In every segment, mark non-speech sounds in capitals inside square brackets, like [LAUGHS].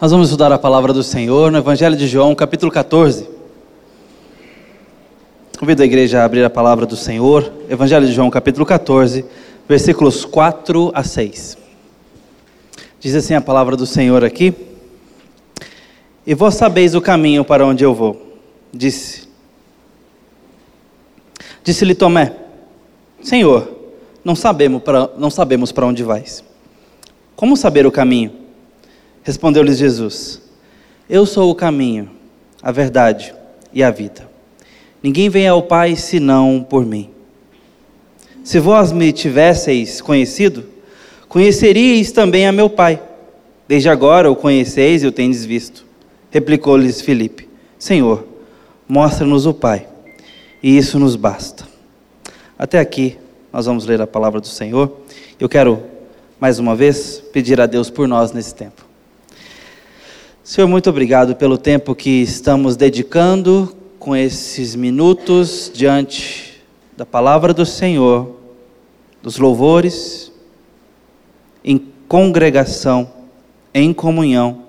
Nós vamos estudar a palavra do Senhor no Evangelho de João, capítulo 14. Convido a igreja a abrir a palavra do Senhor, Evangelho de João, capítulo 14, versículos 4 a 6. Diz assim a palavra do Senhor aqui: E vós sabeis o caminho para onde eu vou, disse. Disse-lhe Tomé: Senhor, não sabemos para não sabemos para onde vais. Como saber o caminho? Respondeu-lhes Jesus: Eu sou o caminho, a verdade e a vida. Ninguém vem ao Pai senão por mim. Se vós me tivesseis conhecido, conheceríeis também a meu Pai. Desde agora o conheceis e o tendes visto. Replicou-lhes Filipe: Senhor, mostra-nos o Pai, e isso nos basta. Até aqui nós vamos ler a palavra do Senhor. Eu quero, mais uma vez, pedir a Deus por nós nesse tempo. Senhor, muito obrigado pelo tempo que estamos dedicando com esses minutos diante da palavra do Senhor, dos louvores, em congregação, em comunhão,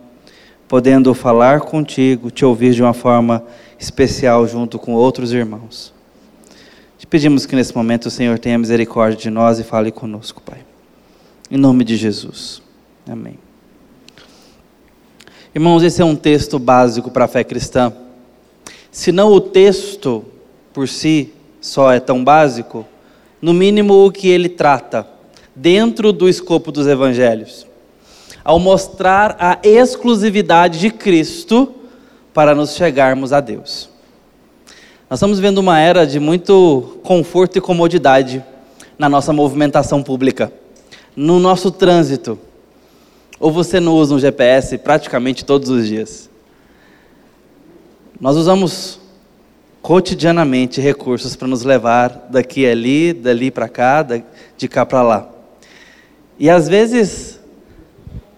podendo falar contigo, te ouvir de uma forma especial junto com outros irmãos. Te pedimos que nesse momento o Senhor tenha misericórdia de nós e fale conosco, Pai. Em nome de Jesus. Amém. Irmãos, esse é um texto básico para a fé cristã. Se não o texto por si só é tão básico, no mínimo o que ele trata, dentro do escopo dos evangelhos, ao mostrar a exclusividade de Cristo para nos chegarmos a Deus. Nós estamos vendo uma era de muito conforto e comodidade na nossa movimentação pública, no nosso trânsito. Ou você não usa um GPS praticamente todos os dias? Nós usamos cotidianamente recursos para nos levar daqui ali, dali para cá, de cá para lá. E às vezes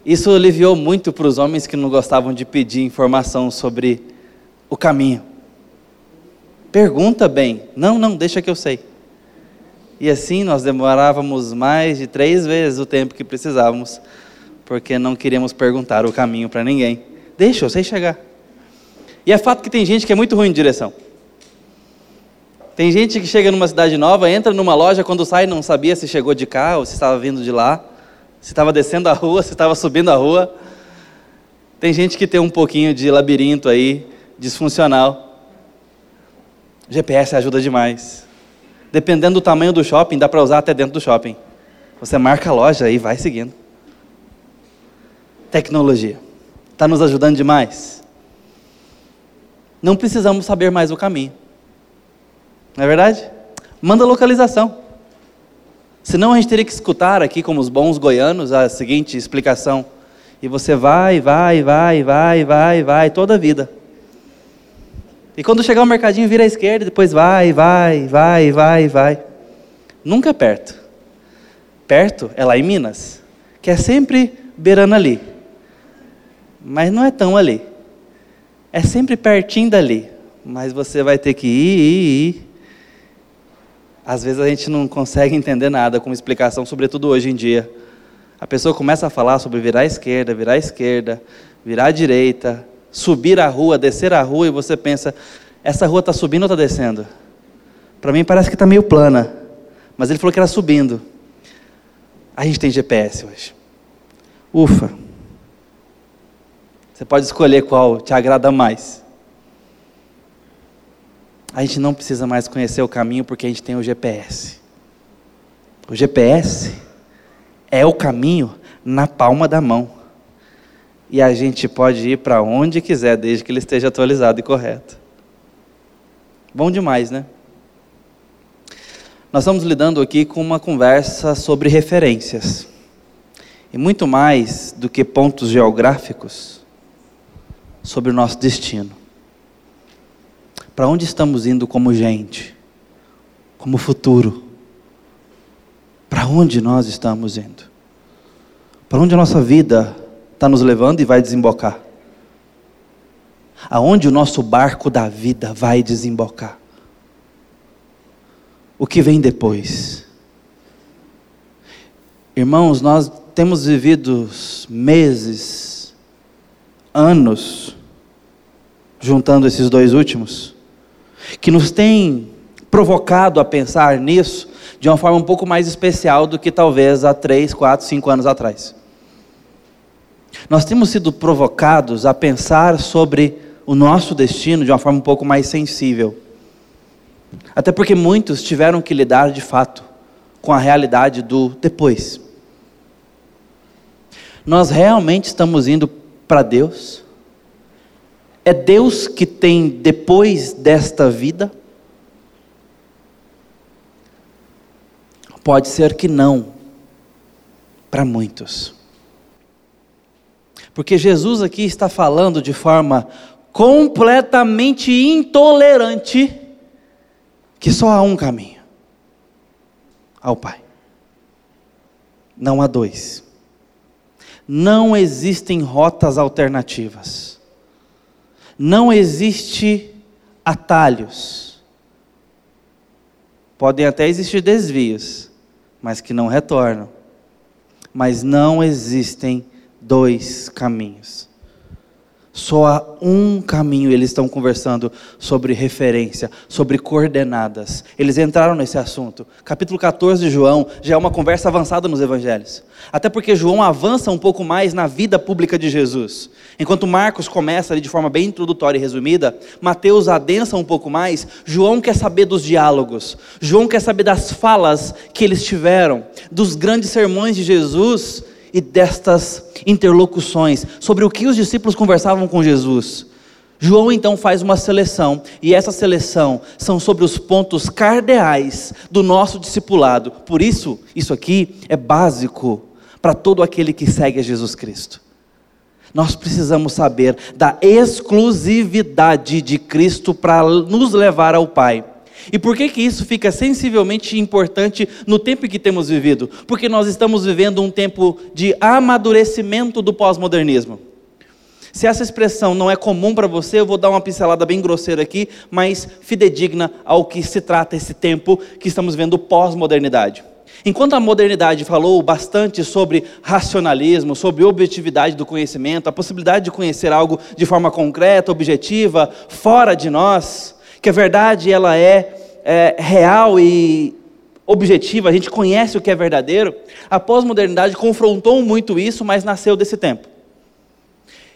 isso aliviou muito para os homens que não gostavam de pedir informação sobre o caminho. Pergunta bem. Não, não, deixa que eu sei. E assim nós demorávamos mais de três vezes o tempo que precisávamos porque não queríamos perguntar o caminho para ninguém. Deixa, eu sei chegar. E é fato que tem gente que é muito ruim de direção. Tem gente que chega numa cidade nova, entra numa loja, quando sai não sabia se chegou de cá ou se estava vindo de lá, se estava descendo a rua, [LAUGHS] se estava subindo a rua. Tem gente que tem um pouquinho de labirinto aí, disfuncional. GPS ajuda demais. Dependendo do tamanho do shopping, dá para usar até dentro do shopping. Você marca a loja e vai seguindo tecnologia. Está nos ajudando demais. Não precisamos saber mais o caminho. Não é verdade? Manda localização. Senão a gente teria que escutar aqui, como os bons goianos, a seguinte explicação. E você vai, vai, vai, vai, vai, vai, toda a vida. E quando chegar ao mercadinho, vira à esquerda, depois vai, vai, vai, vai, vai. Nunca é perto. Perto é lá em Minas, que é sempre beirando ali mas não é tão ali. É sempre pertinho dali, mas você vai ter que ir, ir, ir. Às vezes a gente não consegue entender nada com explicação, sobretudo hoje em dia. A pessoa começa a falar sobre virar à esquerda, virar à esquerda, virar à direita, subir a rua, descer a rua, e você pensa, essa rua está subindo ou está descendo? Para mim parece que está meio plana, mas ele falou que era subindo. A gente tem GPS hoje. Ufa! Você pode escolher qual te agrada mais. A gente não precisa mais conhecer o caminho porque a gente tem o GPS. O GPS é o caminho na palma da mão. E a gente pode ir para onde quiser, desde que ele esteja atualizado e correto. Bom demais, né? Nós estamos lidando aqui com uma conversa sobre referências. E muito mais do que pontos geográficos, sobre o nosso destino. Para onde estamos indo como gente? Como futuro? Para onde nós estamos indo? Para onde a nossa vida está nos levando e vai desembocar? Aonde o nosso barco da vida vai desembocar? O que vem depois? Irmãos, nós temos vivido meses anos, juntando esses dois últimos, que nos tem provocado a pensar nisso de uma forma um pouco mais especial do que talvez há três, quatro, cinco anos atrás. Nós temos sido provocados a pensar sobre o nosso destino de uma forma um pouco mais sensível. Até porque muitos tiveram que lidar de fato com a realidade do depois. Nós realmente estamos indo para Deus? É Deus que tem depois desta vida? Pode ser que não, para muitos. Porque Jesus aqui está falando de forma completamente intolerante que só há um caminho ao Pai. Não há dois. Não existem rotas alternativas. Não existe atalhos. Podem até existir desvios, mas que não retornam. Mas não existem dois caminhos. Só há um caminho, eles estão conversando sobre referência, sobre coordenadas. Eles entraram nesse assunto. Capítulo 14 de João já é uma conversa avançada nos evangelhos. Até porque João avança um pouco mais na vida pública de Jesus. Enquanto Marcos começa ali de forma bem introdutória e resumida, Mateus adensa um pouco mais, João quer saber dos diálogos. João quer saber das falas que eles tiveram, dos grandes sermões de Jesus e destas interlocuções, sobre o que os discípulos conversavam com Jesus. João então faz uma seleção, e essa seleção são sobre os pontos cardeais do nosso discipulado. Por isso, isso aqui é básico para todo aquele que segue a Jesus Cristo. Nós precisamos saber da exclusividade de Cristo para nos levar ao Pai. E por que que isso fica sensivelmente importante no tempo em que temos vivido? Porque nós estamos vivendo um tempo de amadurecimento do pós-modernismo. Se essa expressão não é comum para você, eu vou dar uma pincelada bem grosseira aqui, mas fidedigna ao que se trata esse tempo que estamos vendo pós-modernidade. Enquanto a modernidade falou bastante sobre racionalismo, sobre objetividade do conhecimento, a possibilidade de conhecer algo de forma concreta, objetiva, fora de nós, que a verdade ela é, é real e objetiva, a gente conhece o que é verdadeiro. A pós-modernidade confrontou muito isso, mas nasceu desse tempo.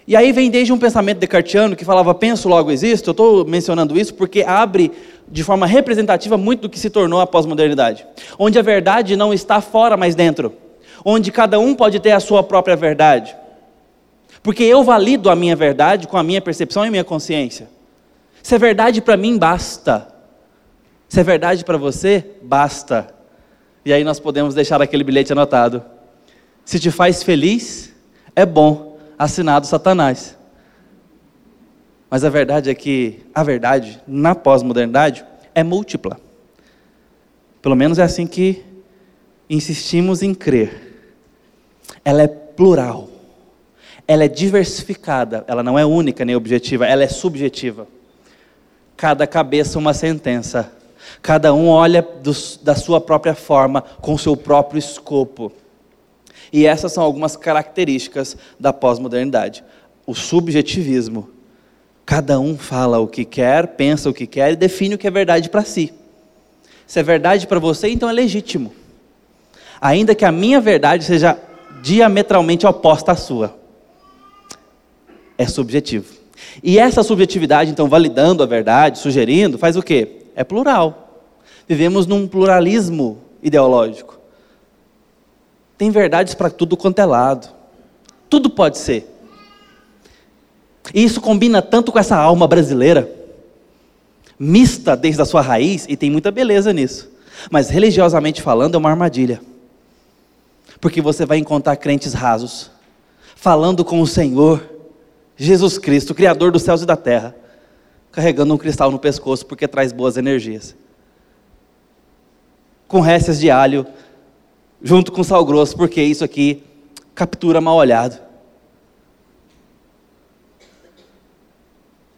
E aí vem desde um pensamento descartiano que falava penso logo existo. Eu estou mencionando isso porque abre de forma representativa muito do que se tornou a pós-modernidade, onde a verdade não está fora, mas dentro, onde cada um pode ter a sua própria verdade, porque eu valido a minha verdade com a minha percepção e minha consciência. Se é verdade para mim, basta. Se é verdade para você, basta. E aí nós podemos deixar aquele bilhete anotado. Se te faz feliz, é bom. Assinado Satanás. Mas a verdade é que a verdade, na pós-modernidade, é múltipla. Pelo menos é assim que insistimos em crer. Ela é plural. Ela é diversificada. Ela não é única nem objetiva, ela é subjetiva cada cabeça uma sentença. Cada um olha do, da sua própria forma, com seu próprio escopo. E essas são algumas características da pós-modernidade. O subjetivismo. Cada um fala o que quer, pensa o que quer e define o que é verdade para si. Se é verdade para você, então é legítimo. Ainda que a minha verdade seja diametralmente oposta à sua. É subjetivo. E essa subjetividade, então, validando a verdade, sugerindo, faz o quê? É plural. Vivemos num pluralismo ideológico. Tem verdades para tudo quanto é lado. Tudo pode ser. E isso combina tanto com essa alma brasileira, mista desde a sua raiz, e tem muita beleza nisso. Mas religiosamente falando, é uma armadilha. Porque você vai encontrar crentes rasos, falando com o Senhor, Jesus Cristo, Criador dos céus e da terra, carregando um cristal no pescoço porque traz boas energias. Com récias de alho, junto com sal grosso, porque isso aqui captura mal olhado.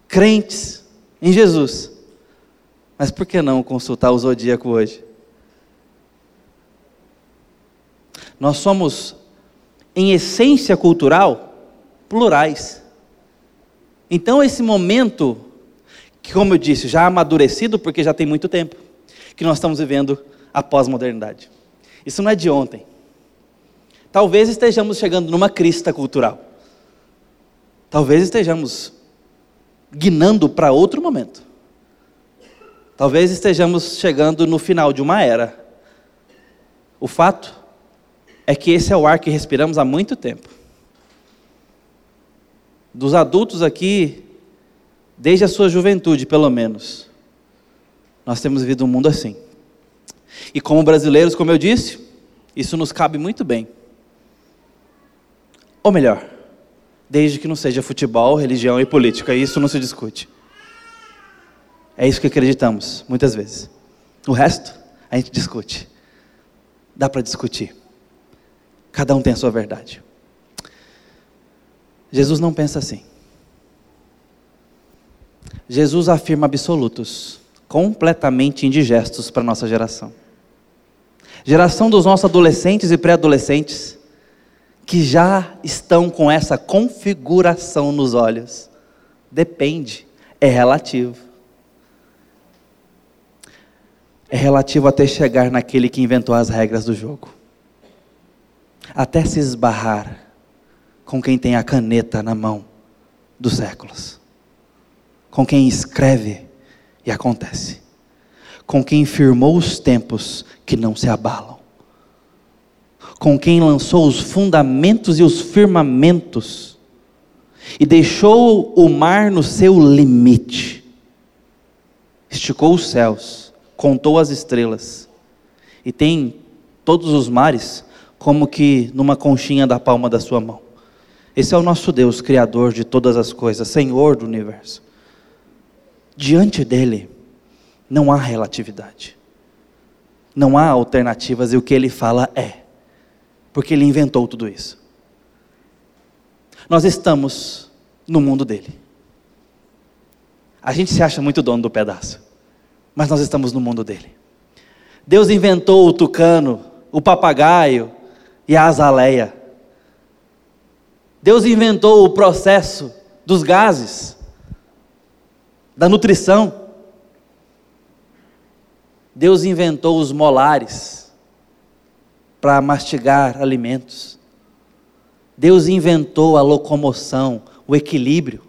Crentes em Jesus. Mas por que não consultar o zodíaco hoje? Nós somos, em essência cultural, plurais. Então, esse momento, que como eu disse, já amadurecido, porque já tem muito tempo, que nós estamos vivendo a pós-modernidade. Isso não é de ontem. Talvez estejamos chegando numa crista cultural. Talvez estejamos guinando para outro momento. Talvez estejamos chegando no final de uma era. O fato é que esse é o ar que respiramos há muito tempo. Dos adultos aqui, desde a sua juventude, pelo menos, nós temos vivido um mundo assim. E como brasileiros, como eu disse, isso nos cabe muito bem. Ou melhor, desde que não seja futebol, religião e política, isso não se discute. É isso que acreditamos, muitas vezes. O resto, a gente discute. Dá para discutir. Cada um tem a sua verdade. Jesus não pensa assim. Jesus afirma absolutos, completamente indigestos para a nossa geração. Geração dos nossos adolescentes e pré-adolescentes, que já estão com essa configuração nos olhos. Depende, é relativo. É relativo até chegar naquele que inventou as regras do jogo. Até se esbarrar com quem tem a caneta na mão dos séculos. Com quem escreve e acontece. Com quem firmou os tempos que não se abalam com quem lançou os fundamentos e os firmamentos, e deixou o mar no seu limite, esticou os céus, contou as estrelas, e tem todos os mares como que numa conchinha da palma da sua mão. Esse é o nosso Deus, Criador de todas as coisas, Senhor do universo. Diante dele, não há relatividade, não há alternativas, e o que ele fala é porque ele inventou tudo isso. Nós estamos no mundo dele. A gente se acha muito dono do pedaço, mas nós estamos no mundo dele. Deus inventou o tucano, o papagaio e a azaleia. Deus inventou o processo dos gases, da nutrição. Deus inventou os molares para mastigar alimentos. Deus inventou a locomoção, o equilíbrio,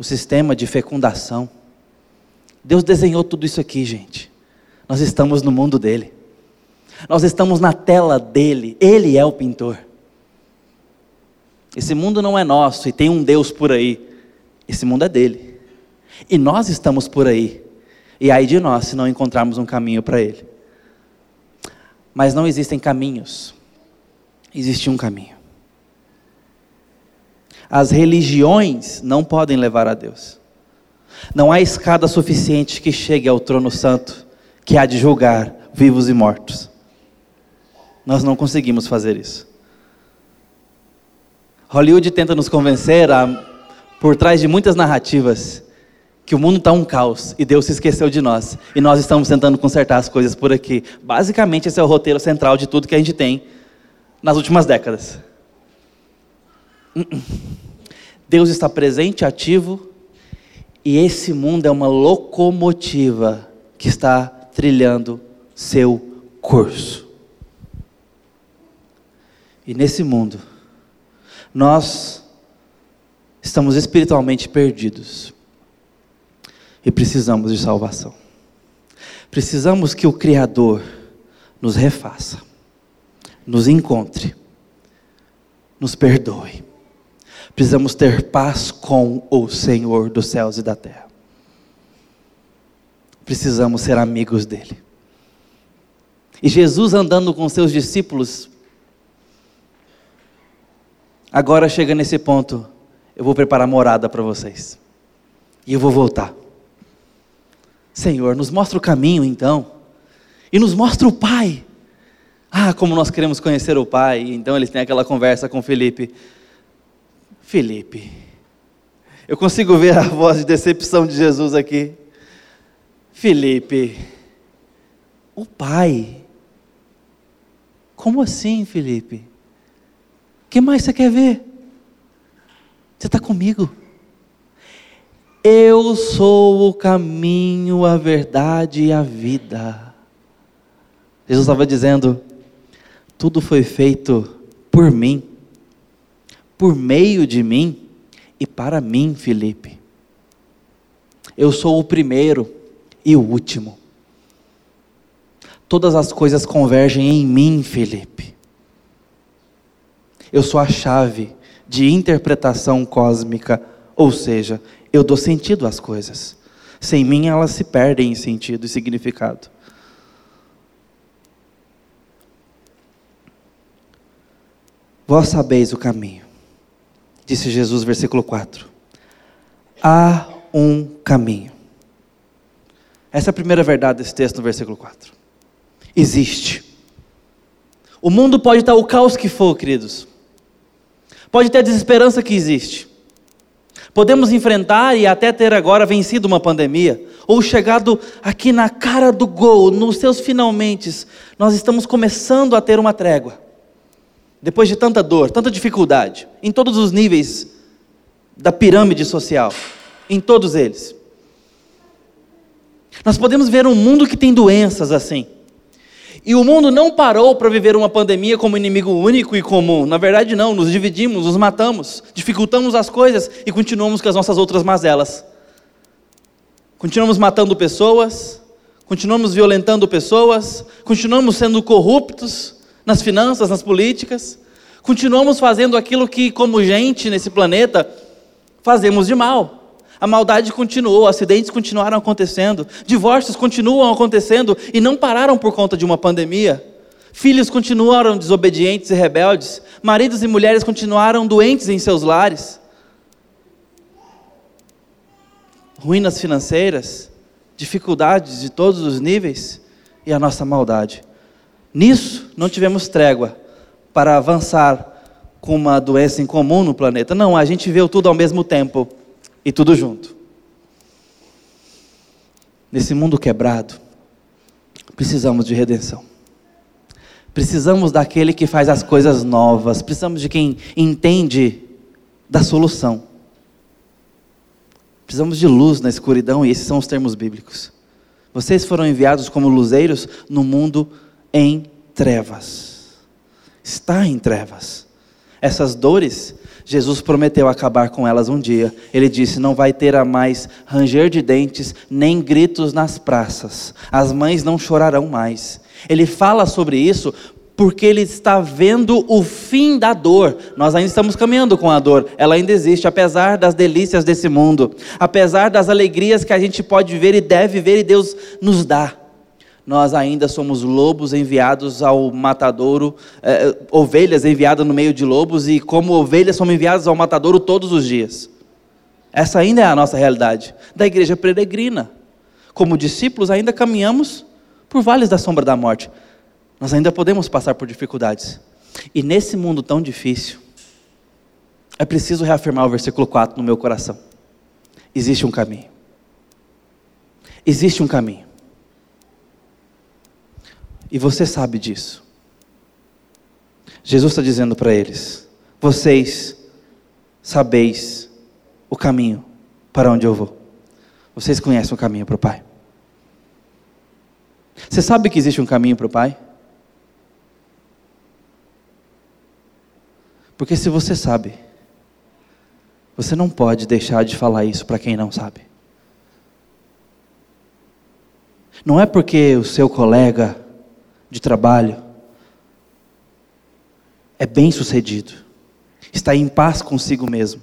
o sistema de fecundação. Deus desenhou tudo isso aqui, gente. Nós estamos no mundo dele. Nós estamos na tela dele. Ele é o pintor. Esse mundo não é nosso e tem um Deus por aí. Esse mundo é dele. E nós estamos por aí. E aí de nós se não encontrarmos um caminho para ele. Mas não existem caminhos. Existe um caminho. As religiões não podem levar a Deus. Não há escada suficiente que chegue ao trono santo, que há de julgar vivos e mortos. Nós não conseguimos fazer isso. Hollywood tenta nos convencer, a, por trás de muitas narrativas, que o mundo está um caos e Deus se esqueceu de nós e nós estamos tentando consertar as coisas por aqui. Basicamente, esse é o roteiro central de tudo que a gente tem nas últimas décadas. Deus está presente, ativo, e esse mundo é uma locomotiva que está trilhando seu curso. E nesse mundo, nós estamos espiritualmente perdidos e precisamos de salvação. Precisamos que o Criador nos refaça, nos encontre, nos perdoe. Precisamos ter paz com o Senhor dos céus e da terra. Precisamos ser amigos dele. E Jesus andando com seus discípulos, agora chega nesse ponto, eu vou preparar morada para vocês. E eu vou voltar. Senhor, nos mostra o caminho então, e nos mostra o Pai. Ah, como nós queremos conhecer o Pai. Então eles têm aquela conversa com Felipe. Felipe, eu consigo ver a voz de decepção de Jesus aqui. Felipe, o Pai. Como assim, Felipe? Que mais você quer ver? Você está comigo. Eu sou o caminho, a verdade e a vida. Jesus estava dizendo: tudo foi feito por mim, por meio de mim e para mim, Felipe. Eu sou o primeiro e o último. Todas as coisas convergem em mim, Felipe. Eu sou a chave de interpretação cósmica, ou seja, eu dou sentido às coisas. Sem mim elas se perdem em sentido e significado. Vós sabeis o caminho, disse Jesus, versículo 4. Há um caminho. Essa é a primeira verdade desse texto no versículo 4. Existe. O mundo pode estar o caos que for, queridos. Pode ter a desesperança que existe. Podemos enfrentar e até ter agora vencido uma pandemia, ou chegado aqui na cara do gol, nos seus finalmente, nós estamos começando a ter uma trégua. Depois de tanta dor, tanta dificuldade, em todos os níveis da pirâmide social, em todos eles. Nós podemos ver um mundo que tem doenças assim. E o mundo não parou para viver uma pandemia como inimigo único e comum. Na verdade, não, nos dividimos, nos matamos, dificultamos as coisas e continuamos com as nossas outras mazelas. Continuamos matando pessoas, continuamos violentando pessoas, continuamos sendo corruptos nas finanças, nas políticas, continuamos fazendo aquilo que, como gente nesse planeta, fazemos de mal. A maldade continuou, acidentes continuaram acontecendo, divórcios continuam acontecendo e não pararam por conta de uma pandemia. Filhos continuaram desobedientes e rebeldes, maridos e mulheres continuaram doentes em seus lares. Ruínas financeiras, dificuldades de todos os níveis e a nossa maldade. Nisso não tivemos trégua para avançar com uma doença em comum no planeta. Não, a gente viu tudo ao mesmo tempo e tudo junto. Nesse mundo quebrado, precisamos de redenção. Precisamos daquele que faz as coisas novas, precisamos de quem entende da solução. Precisamos de luz na escuridão, e esses são os termos bíblicos. Vocês foram enviados como luzeiros no mundo em trevas. Está em trevas. Essas dores Jesus prometeu acabar com elas um dia. Ele disse: Não vai ter a mais ranger de dentes, nem gritos nas praças. As mães não chorarão mais. Ele fala sobre isso porque ele está vendo o fim da dor. Nós ainda estamos caminhando com a dor, ela ainda existe, apesar das delícias desse mundo, apesar das alegrias que a gente pode viver e deve viver e Deus nos dá nós ainda somos lobos enviados ao matadouro, é, ovelhas enviadas no meio de lobos, e como ovelhas somos enviados ao matadouro todos os dias. Essa ainda é a nossa realidade da igreja peregrina. Como discípulos, ainda caminhamos por vales da sombra da morte. Nós ainda podemos passar por dificuldades. E nesse mundo tão difícil, é preciso reafirmar o versículo 4 no meu coração. Existe um caminho. Existe um caminho. E você sabe disso. Jesus está dizendo para eles: vocês sabeis o caminho para onde eu vou. Vocês conhecem o caminho para o Pai. Você sabe que existe um caminho para o Pai? Porque se você sabe, você não pode deixar de falar isso para quem não sabe. Não é porque o seu colega de trabalho, é bem sucedido, está em paz consigo mesmo,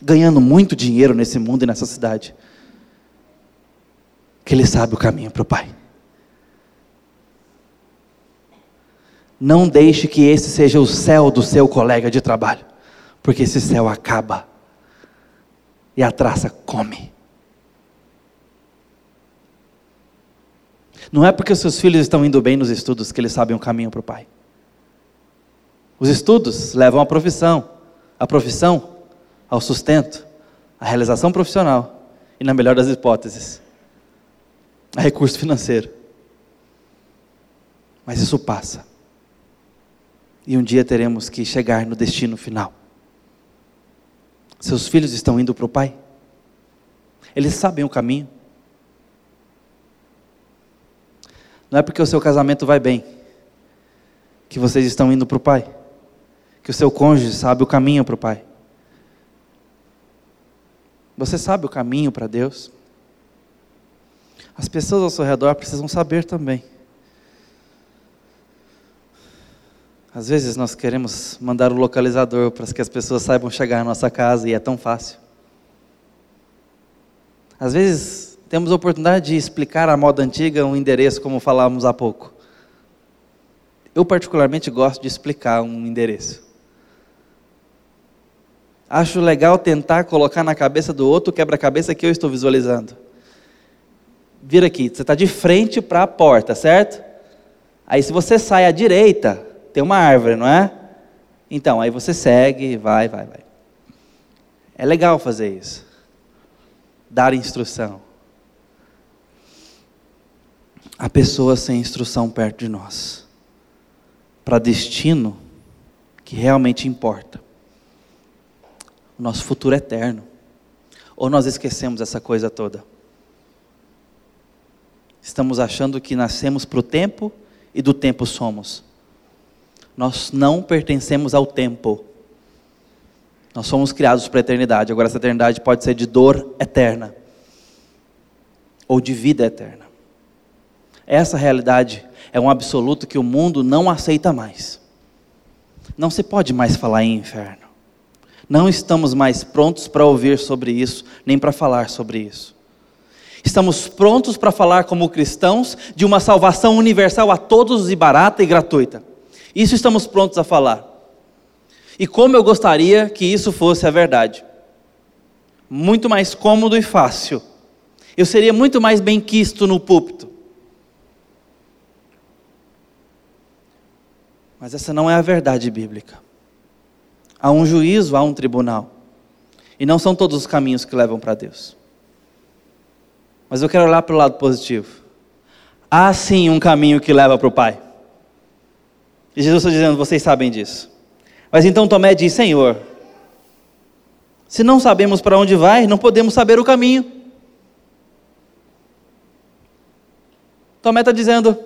ganhando muito dinheiro nesse mundo e nessa cidade, que ele sabe o caminho para o Pai. Não deixe que esse seja o céu do seu colega de trabalho, porque esse céu acaba. E a traça come. Não é porque seus filhos estão indo bem nos estudos que eles sabem o caminho para o Pai. Os estudos levam à profissão, a profissão ao sustento, à realização profissional e, na melhor das hipóteses, a recurso financeiro. Mas isso passa. E um dia teremos que chegar no destino final. Seus filhos estão indo para o Pai? Eles sabem o caminho. Não é porque o seu casamento vai bem que vocês estão indo para o Pai, que o seu cônjuge sabe o caminho para o Pai. Você sabe o caminho para Deus? As pessoas ao seu redor precisam saber também. Às vezes nós queremos mandar o localizador para que as pessoas saibam chegar à nossa casa e é tão fácil. Às vezes temos a oportunidade de explicar à moda antiga um endereço, como falávamos há pouco. Eu, particularmente, gosto de explicar um endereço. Acho legal tentar colocar na cabeça do outro quebra-cabeça que eu estou visualizando. Vira aqui, você está de frente para a porta, certo? Aí, se você sai à direita, tem uma árvore, não é? Então, aí você segue, vai, vai, vai. É legal fazer isso. Dar instrução. Há pessoas sem instrução perto de nós para destino que realmente importa. O nosso futuro é eterno. Ou nós esquecemos essa coisa toda? Estamos achando que nascemos para o tempo e do tempo somos. Nós não pertencemos ao tempo. Nós somos criados para a eternidade. Agora, essa eternidade pode ser de dor eterna ou de vida eterna. Essa realidade é um absoluto que o mundo não aceita mais. Não se pode mais falar em inferno. Não estamos mais prontos para ouvir sobre isso, nem para falar sobre isso. Estamos prontos para falar como cristãos de uma salvação universal a todos e barata e gratuita. Isso estamos prontos a falar. E como eu gostaria que isso fosse a verdade. Muito mais cômodo e fácil. Eu seria muito mais bem quisto no púlpito. Mas essa não é a verdade bíblica. Há um juízo, há um tribunal. E não são todos os caminhos que levam para Deus. Mas eu quero olhar para o lado positivo. Há sim um caminho que leva para o Pai. E Jesus está dizendo: vocês sabem disso. Mas então Tomé diz: Senhor, se não sabemos para onde vai, não podemos saber o caminho. Tomé está dizendo: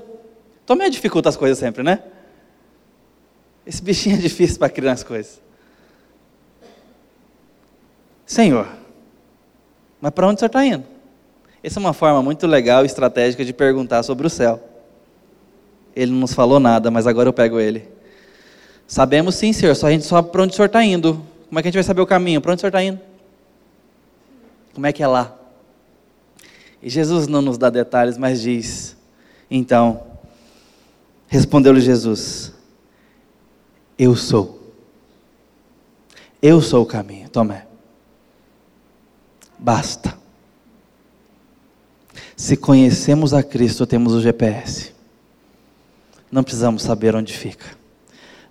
Tomé dificulta as coisas sempre, né? Esse bichinho é difícil para criar as coisas. Senhor, mas para onde o senhor está indo? Essa é uma forma muito legal e estratégica de perguntar sobre o céu. Ele não nos falou nada, mas agora eu pego ele. Sabemos sim, senhor, só a gente sabe para onde o senhor está indo. Como é que a gente vai saber o caminho? Para onde o senhor está indo? Como é que é lá? E Jesus não nos dá detalhes, mas diz: Então, respondeu-lhe Jesus: eu sou. Eu sou o caminho, Tomé. Basta. Se conhecemos a Cristo, temos o GPS. Não precisamos saber onde fica.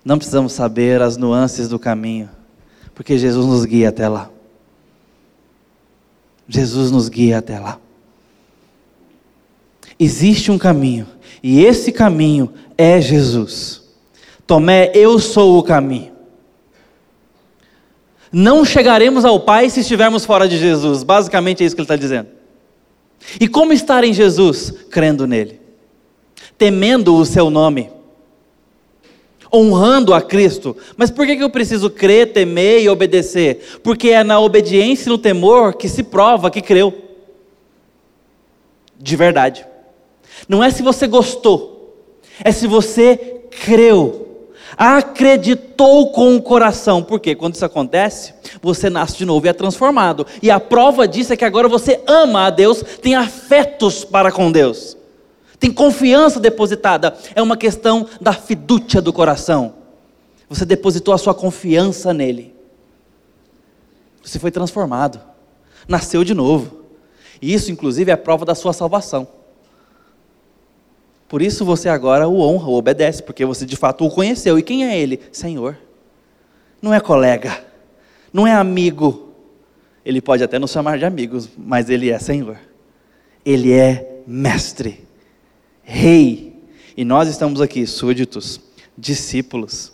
Não precisamos saber as nuances do caminho, porque Jesus nos guia até lá. Jesus nos guia até lá. Existe um caminho, e esse caminho é Jesus. Tomé, eu sou o caminho. Não chegaremos ao Pai se estivermos fora de Jesus. Basicamente é isso que ele está dizendo. E como estar em Jesus? Crendo nele, temendo o seu nome, honrando a Cristo. Mas por que eu preciso crer, temer e obedecer? Porque é na obediência e no temor que se prova que creu. De verdade. Não é se você gostou, é se você creu acreditou com o coração. Porque quando isso acontece, você nasce de novo e é transformado. E a prova disso é que agora você ama a Deus, tem afetos para com Deus. Tem confiança depositada. É uma questão da fidúcia do coração. Você depositou a sua confiança nele. Você foi transformado. Nasceu de novo. E isso, inclusive, é a prova da sua salvação. Por isso você agora o honra, o obedece, porque você de fato o conheceu. E quem é ele? Senhor. Não é colega, não é amigo. Ele pode até nos chamar de amigos, mas ele é Senhor. Ele é mestre, rei. E nós estamos aqui, súditos, discípulos,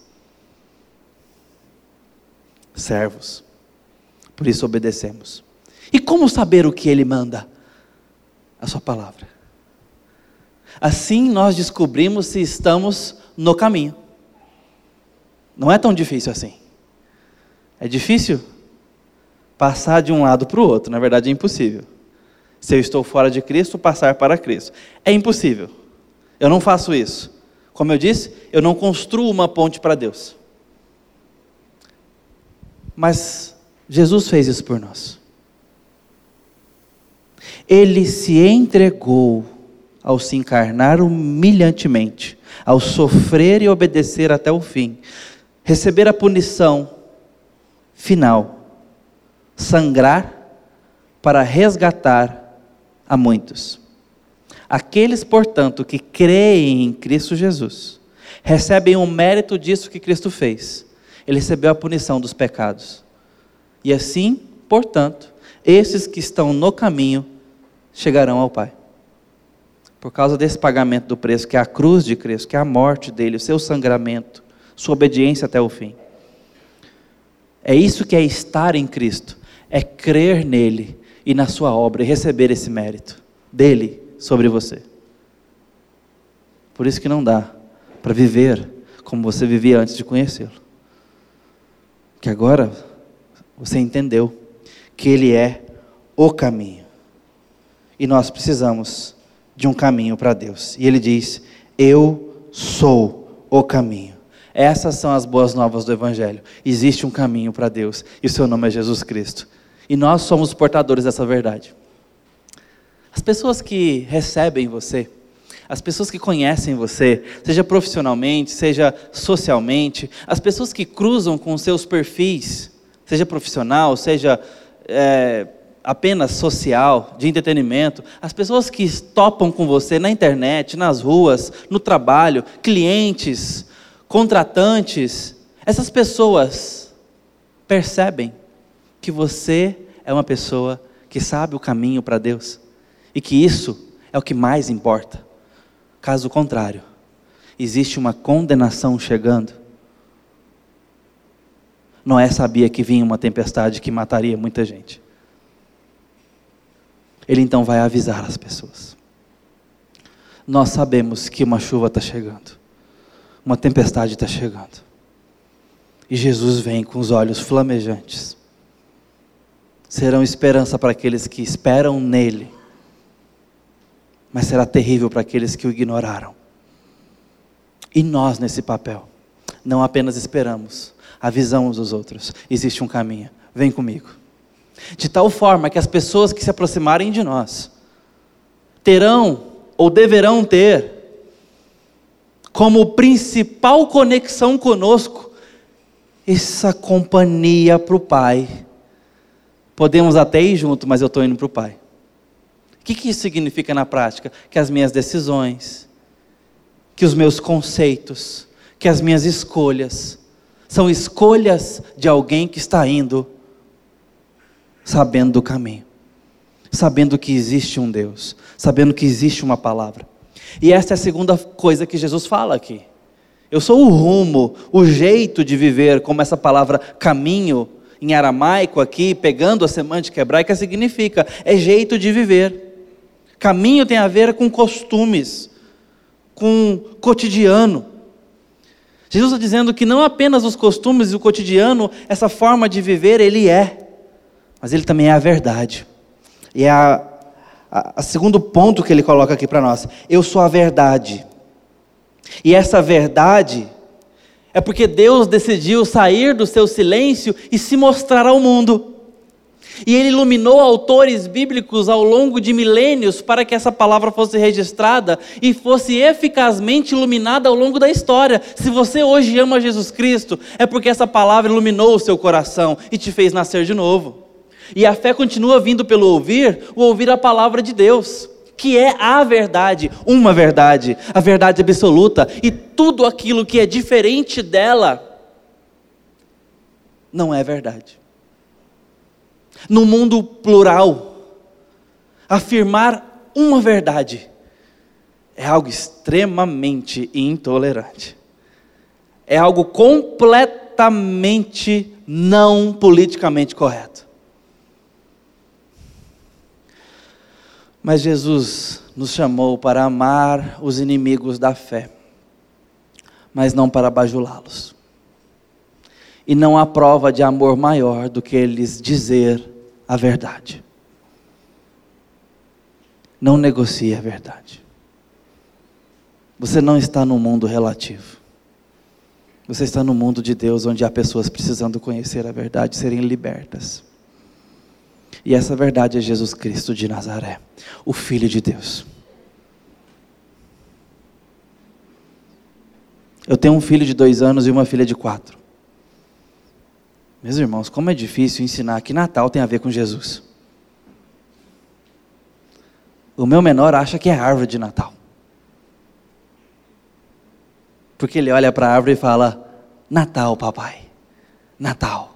servos. Por isso obedecemos. E como saber o que ele manda? A sua palavra. Assim nós descobrimos se estamos no caminho. Não é tão difícil assim. É difícil passar de um lado para o outro, na verdade é impossível. Se eu estou fora de Cristo, passar para Cristo. É impossível. Eu não faço isso. Como eu disse, eu não construo uma ponte para Deus. Mas Jesus fez isso por nós. Ele se entregou ao se encarnar humilhantemente, ao sofrer e obedecer até o fim, receber a punição final, sangrar para resgatar a muitos. Aqueles, portanto, que creem em Cristo Jesus, recebem o mérito disso que Cristo fez. Ele recebeu a punição dos pecados. E assim, portanto, esses que estão no caminho chegarão ao Pai. Por causa desse pagamento do preço, que é a cruz de Cristo, que é a morte dele, o seu sangramento, sua obediência até o fim. É isso que é estar em Cristo, é crer nele e na sua obra e receber esse mérito dele sobre você. Por isso que não dá para viver como você vivia antes de conhecê-lo. Que agora você entendeu que ele é o caminho. E nós precisamos de um caminho para Deus. E ele diz: Eu sou o caminho. Essas são as boas novas do Evangelho. Existe um caminho para Deus e seu nome é Jesus Cristo. E nós somos portadores dessa verdade. As pessoas que recebem você, as pessoas que conhecem você, seja profissionalmente, seja socialmente, as pessoas que cruzam com seus perfis, seja profissional, seja é, apenas social, de entretenimento, as pessoas que topam com você na internet, nas ruas, no trabalho, clientes, contratantes, essas pessoas percebem que você é uma pessoa que sabe o caminho para Deus e que isso é o que mais importa. Caso contrário, existe uma condenação chegando. Noé sabia que vinha uma tempestade que mataria muita gente. Ele então vai avisar as pessoas. Nós sabemos que uma chuva está chegando, uma tempestade está chegando. E Jesus vem com os olhos flamejantes. Serão esperança para aqueles que esperam nele, mas será terrível para aqueles que o ignoraram. E nós, nesse papel, não apenas esperamos, avisamos os outros: existe um caminho, vem comigo de tal forma que as pessoas que se aproximarem de nós terão ou deverão ter como principal conexão conosco essa companhia para o Pai. Podemos até ir junto, mas eu estou indo para o Pai. O que, que isso significa na prática? Que as minhas decisões, que os meus conceitos, que as minhas escolhas, são escolhas de alguém que está indo sabendo do caminho, sabendo que existe um Deus, sabendo que existe uma palavra. E esta é a segunda coisa que Jesus fala aqui. Eu sou o rumo, o jeito de viver, como essa palavra caminho em aramaico aqui, pegando a semântica hebraica, significa é jeito de viver. Caminho tem a ver com costumes, com cotidiano. Jesus está dizendo que não apenas os costumes e o cotidiano, essa forma de viver, ele é mas ele também é a verdade. E é a, a, a segundo ponto que ele coloca aqui para nós: eu sou a verdade. E essa verdade é porque Deus decidiu sair do seu silêncio e se mostrar ao mundo. E ele iluminou autores bíblicos ao longo de milênios para que essa palavra fosse registrada e fosse eficazmente iluminada ao longo da história. Se você hoje ama Jesus Cristo, é porque essa palavra iluminou o seu coração e te fez nascer de novo. E a fé continua vindo pelo ouvir, o ouvir a palavra de Deus, que é a verdade, uma verdade, a verdade absoluta, e tudo aquilo que é diferente dela não é verdade. No mundo plural, afirmar uma verdade é algo extremamente intolerante. É algo completamente não politicamente correto. Mas Jesus nos chamou para amar os inimigos da fé, mas não para bajulá-los. E não há prova de amor maior do que eles dizer a verdade. Não negocie a verdade. Você não está no mundo relativo. Você está no mundo de Deus, onde há pessoas precisando conhecer a verdade, serem libertas. E essa verdade é Jesus Cristo de Nazaré, o Filho de Deus. Eu tenho um filho de dois anos e uma filha de quatro. Meus irmãos, como é difícil ensinar que Natal tem a ver com Jesus. O meu menor acha que é árvore de Natal. Porque ele olha para a árvore e fala: Natal, papai. Natal.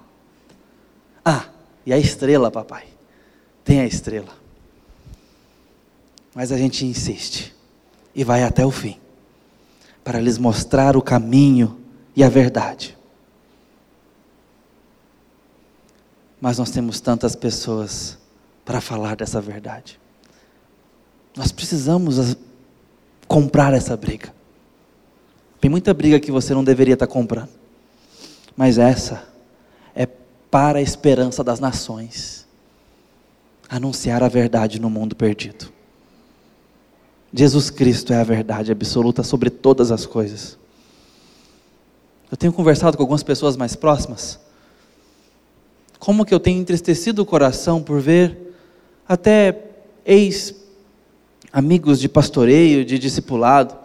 Ah, e a estrela, papai tem a estrela. Mas a gente insiste e vai até o fim para lhes mostrar o caminho e a verdade. Mas nós temos tantas pessoas para falar dessa verdade. Nós precisamos comprar essa briga. Tem muita briga que você não deveria estar comprando. Mas essa é para a esperança das nações anunciar a verdade no mundo perdido. Jesus Cristo é a verdade absoluta sobre todas as coisas. Eu tenho conversado com algumas pessoas mais próximas. Como que eu tenho entristecido o coração por ver até ex-amigos de pastoreio, de discipulado,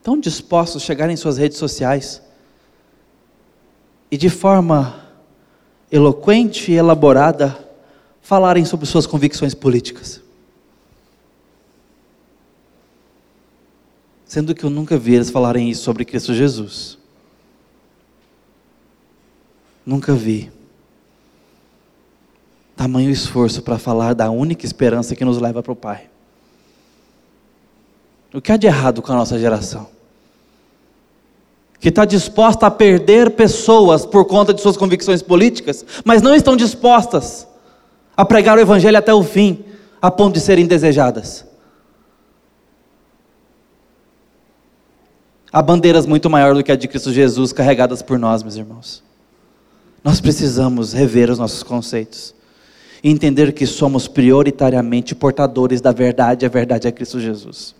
tão dispostos a chegar em suas redes sociais e de forma eloquente e elaborada falarem sobre suas convicções políticas. Sendo que eu nunca vi eles falarem isso sobre Cristo Jesus. Nunca vi. Tamanho esforço para falar da única esperança que nos leva para o Pai. O que há de errado com a nossa geração? Que está disposta a perder pessoas por conta de suas convicções políticas, mas não estão dispostas a pregar o Evangelho até o fim, a ponto de serem desejadas. Há bandeiras muito maiores do que a de Cristo Jesus carregadas por nós, meus irmãos. Nós precisamos rever os nossos conceitos e entender que somos prioritariamente portadores da verdade, a verdade é Cristo Jesus.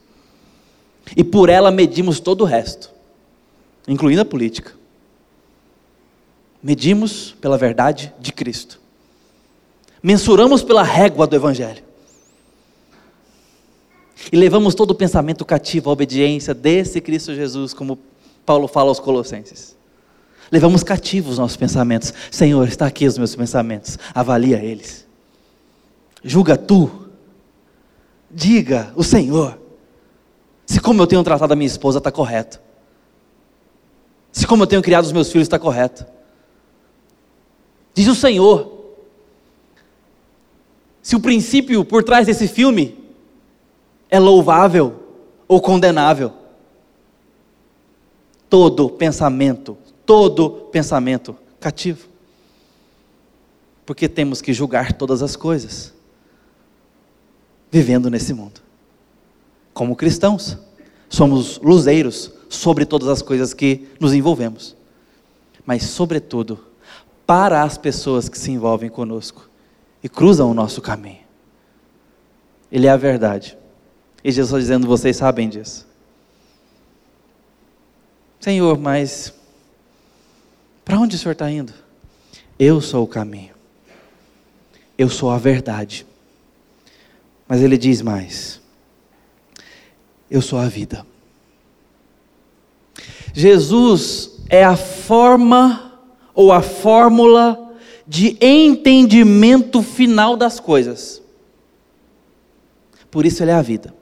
E por ela medimos todo o resto, incluindo a política. Medimos pela verdade de Cristo mensuramos pela régua do Evangelho. E levamos todo o pensamento cativo à obediência desse Cristo Jesus, como Paulo fala aos Colossenses. Levamos cativos os nossos pensamentos. Senhor, está aqui os meus pensamentos, avalia eles. Julga tu. Diga o Senhor. Se como eu tenho tratado a minha esposa está correto. Se como eu tenho criado os meus filhos está correto. Diz o Senhor se o princípio por trás desse filme é louvável ou condenável. Todo pensamento, todo pensamento cativo. Porque temos que julgar todas as coisas, vivendo nesse mundo. Como cristãos, somos luzeiros sobre todas as coisas que nos envolvemos, mas, sobretudo, para as pessoas que se envolvem conosco e cruzam o nosso caminho. Ele é a verdade. E Jesus está dizendo: vocês sabem disso. Senhor, mas para onde o Senhor está indo? Eu sou o caminho. Eu sou a verdade. Mas ele diz mais: Eu sou a vida. Jesus é a forma ou a fórmula de entendimento final das coisas. Por isso ele é a vida.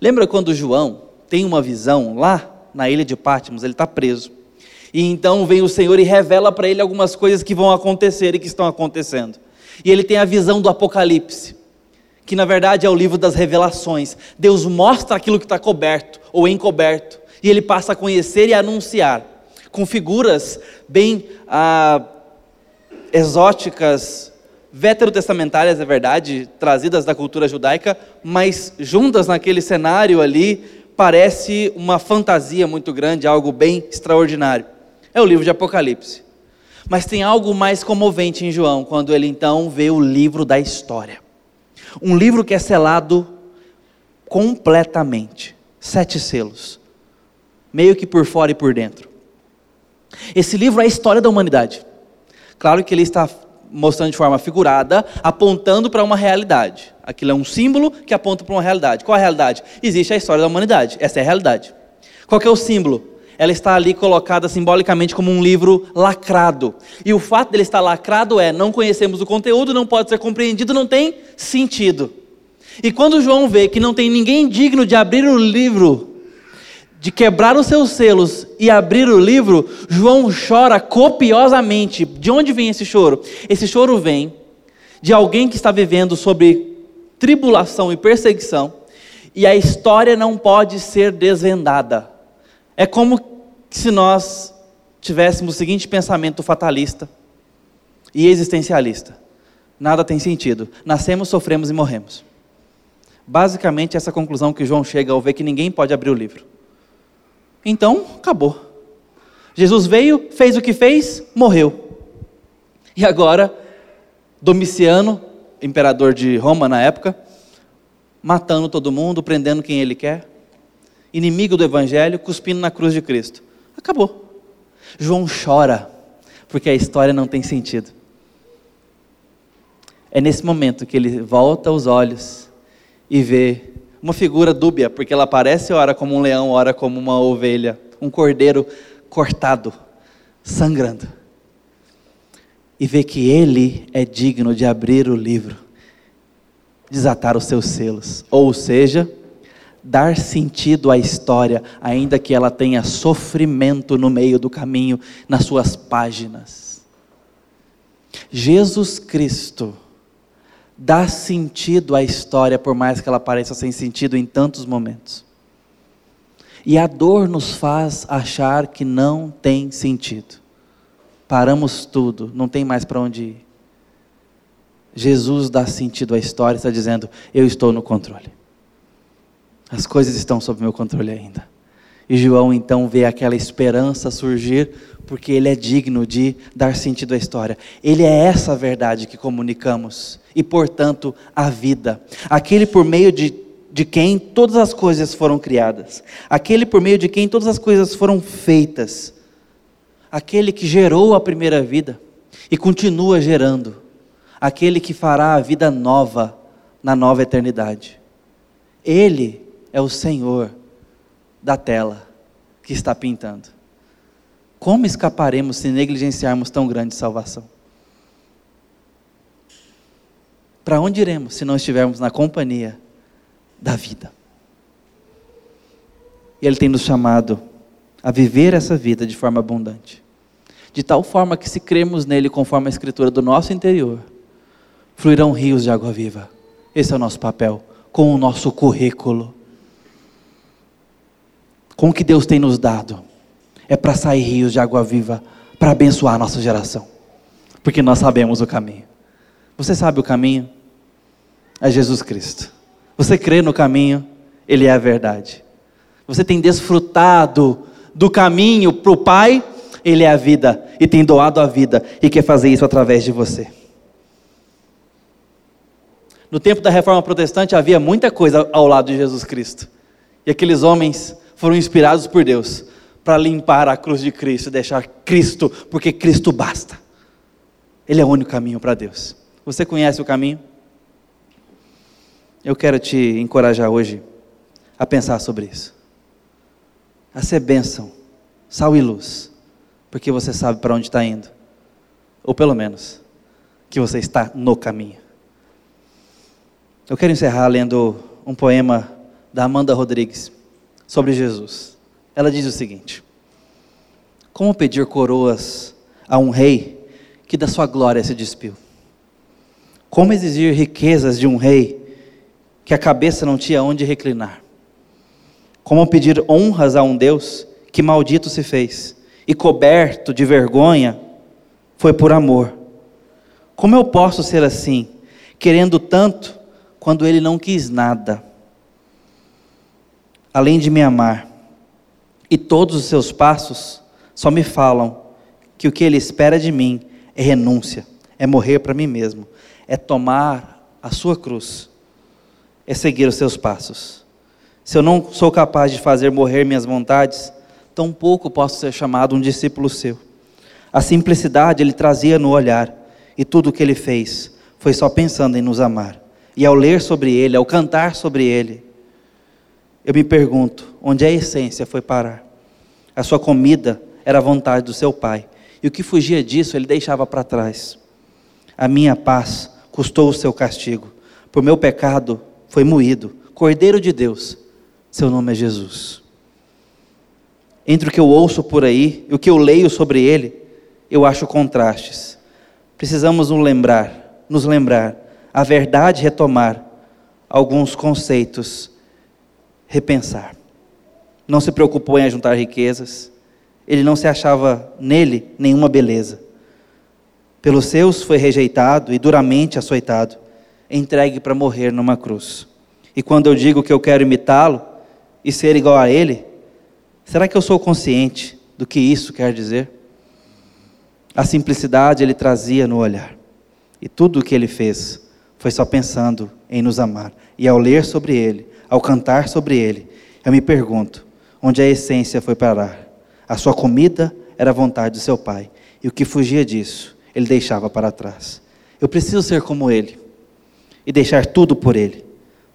Lembra quando João tem uma visão lá na ilha de Pátimos, ele está preso. E então vem o Senhor e revela para ele algumas coisas que vão acontecer e que estão acontecendo. E ele tem a visão do Apocalipse, que na verdade é o livro das revelações. Deus mostra aquilo que está coberto ou encoberto, e ele passa a conhecer e anunciar, com figuras bem ah, exóticas veterotestamentárias, é verdade, trazidas da cultura judaica, mas juntas naquele cenário ali, parece uma fantasia muito grande, algo bem extraordinário. É o livro de Apocalipse. Mas tem algo mais comovente em João, quando ele então vê o livro da história. Um livro que é selado completamente sete selos, meio que por fora e por dentro. Esse livro é a história da humanidade. Claro que ele está mostrando de forma figurada, apontando para uma realidade. Aquilo é um símbolo que aponta para uma realidade. Qual é a realidade? Existe a história da humanidade. Essa é a realidade. Qual é o símbolo? Ela está ali colocada simbolicamente como um livro lacrado. E o fato dele estar lacrado é: não conhecemos o conteúdo, não pode ser compreendido, não tem sentido. E quando João vê que não tem ninguém digno de abrir o livro, de quebrar os seus selos e abrir o livro, João chora copiosamente. De onde vem esse choro? Esse choro vem de alguém que está vivendo sobre tribulação e perseguição, e a história não pode ser desvendada. É como se nós tivéssemos o seguinte pensamento fatalista e existencialista: nada tem sentido, nascemos, sofremos e morremos. Basicamente, essa conclusão que João chega ao ver que ninguém pode abrir o livro. Então, acabou. Jesus veio, fez o que fez, morreu. E agora, Domiciano, imperador de Roma na época, matando todo mundo, prendendo quem ele quer, inimigo do evangelho, cuspindo na cruz de Cristo. Acabou. João chora, porque a história não tem sentido. É nesse momento que ele volta os olhos e vê uma figura dúbia, porque ela aparece ora como um leão, ora como uma ovelha, um cordeiro cortado, sangrando. E vê que ele é digno de abrir o livro, desatar os seus selos, ou seja, dar sentido à história, ainda que ela tenha sofrimento no meio do caminho, nas suas páginas. Jesus Cristo dá sentido à história, por mais que ela pareça sem sentido em tantos momentos. E a dor nos faz achar que não tem sentido. Paramos tudo, não tem mais para onde ir. Jesus dá sentido à história, está dizendo: Eu estou no controle. As coisas estão sob meu controle ainda. E João então vê aquela esperança surgir, porque ele é digno de dar sentido à história. Ele é essa verdade que comunicamos e, portanto, a vida. Aquele por meio de, de quem todas as coisas foram criadas. Aquele por meio de quem todas as coisas foram feitas. Aquele que gerou a primeira vida e continua gerando. Aquele que fará a vida nova na nova eternidade. Ele é o Senhor da tela que está pintando. Como escaparemos se negligenciarmos tão grande salvação? Para onde iremos se não estivermos na companhia da vida? E Ele tem nos chamado a viver essa vida de forma abundante. De tal forma que, se cremos nele conforme a Escritura do nosso interior, fluirão rios de água viva. Esse é o nosso papel, com o nosso currículo. Com o que Deus tem nos dado, é para sair rios de água viva, para abençoar a nossa geração, porque nós sabemos o caminho. Você sabe o caminho? É Jesus Cristo. Você crê no caminho? Ele é a verdade. Você tem desfrutado do caminho para o Pai? Ele é a vida e tem doado a vida e quer fazer isso através de você. No tempo da reforma protestante havia muita coisa ao lado de Jesus Cristo. E aqueles homens foram inspirados por Deus para limpar a cruz de Cristo deixar Cristo, porque Cristo basta. Ele é o único caminho para Deus. Você conhece o caminho? Eu quero te encorajar hoje a pensar sobre isso. A ser bênção, sal e luz, porque você sabe para onde está indo. Ou pelo menos, que você está no caminho. Eu quero encerrar lendo um poema da Amanda Rodrigues sobre Jesus. Ela diz o seguinte: Como pedir coroas a um rei que da sua glória se despiu? Como exigir riquezas de um rei que a cabeça não tinha onde reclinar? Como pedir honras a um Deus que maldito se fez e coberto de vergonha foi por amor? Como eu posso ser assim, querendo tanto, quando ele não quis nada, além de me amar? E todos os seus passos só me falam que o que ele espera de mim é renúncia, é morrer para mim mesmo, é tomar a sua cruz, é seguir os seus passos. Se eu não sou capaz de fazer morrer minhas vontades, tampouco posso ser chamado um discípulo seu. A simplicidade ele trazia no olhar, e tudo o que ele fez foi só pensando em nos amar. E ao ler sobre ele, ao cantar sobre ele, eu me pergunto: onde a essência foi parar? A sua comida era a vontade do seu pai, e o que fugia disso ele deixava para trás. A minha paz custou o seu castigo, por meu pecado foi moído. Cordeiro de Deus, seu nome é Jesus. Entre o que eu ouço por aí e o que eu leio sobre ele, eu acho contrastes. Precisamos nos lembrar, nos lembrar, a verdade retomar alguns conceitos, repensar. Não se preocupou em ajuntar riquezas, ele não se achava nele nenhuma beleza. Pelos seus foi rejeitado e duramente açoitado, entregue para morrer numa cruz. E quando eu digo que eu quero imitá-lo e ser igual a ele, será que eu sou consciente do que isso quer dizer? A simplicidade ele trazia no olhar. E tudo o que ele fez foi só pensando em nos amar. E ao ler sobre ele, ao cantar sobre ele, eu me pergunto: onde a essência foi parar? A sua comida era a vontade do seu pai. E o que fugia disso, ele deixava para trás. Eu preciso ser como ele e deixar tudo por ele.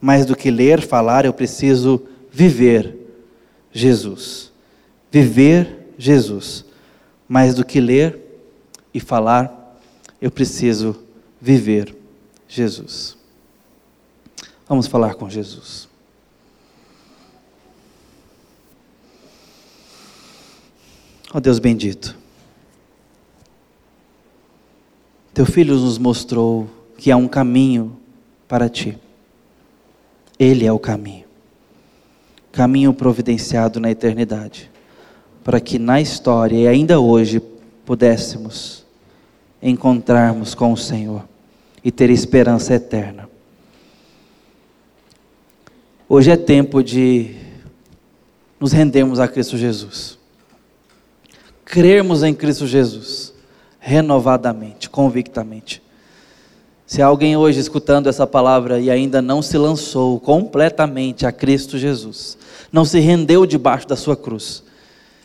Mais do que ler, falar, eu preciso viver Jesus. Viver Jesus. Mais do que ler, e falar, eu preciso viver Jesus. Vamos falar com Jesus. Ó oh Deus bendito, Teu Filho nos mostrou que há um caminho para Ti. Ele é o caminho. Caminho providenciado na eternidade. Para que na história e ainda hoje pudéssemos encontrarmos com o Senhor e ter esperança eterna. Hoje é tempo de nos rendermos a Cristo Jesus, crermos em Cristo Jesus, renovadamente, convictamente. Se alguém hoje escutando essa palavra e ainda não se lançou completamente a Cristo Jesus, não se rendeu debaixo da sua cruz,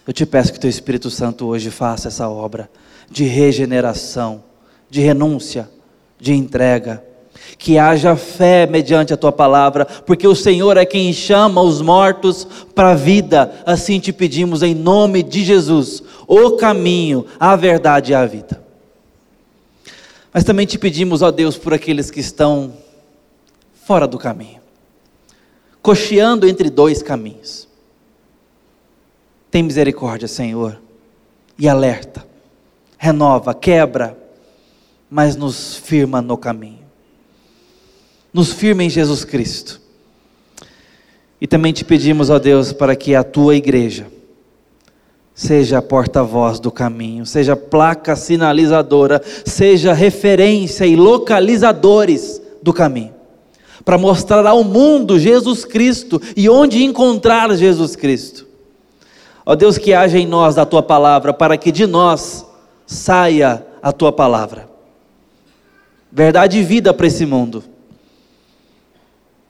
eu te peço que teu Espírito Santo hoje faça essa obra de regeneração, de renúncia, de entrega. Que haja fé mediante a tua palavra, porque o Senhor é quem chama os mortos para a vida. Assim te pedimos em nome de Jesus, o caminho, a verdade e a vida. Mas também te pedimos, ó Deus, por aqueles que estão fora do caminho, cocheando entre dois caminhos. Tem misericórdia, Senhor, e alerta renova, quebra, mas nos firma no caminho. Nos firma em Jesus Cristo. E também te pedimos, ó Deus, para que a tua igreja seja a porta-voz do caminho, seja placa sinalizadora, seja referência e localizadores do caminho, para mostrar ao mundo Jesus Cristo e onde encontrar Jesus Cristo. Ó Deus, que haja em nós da tua palavra, para que de nós saia a tua palavra. Verdade e vida para esse mundo.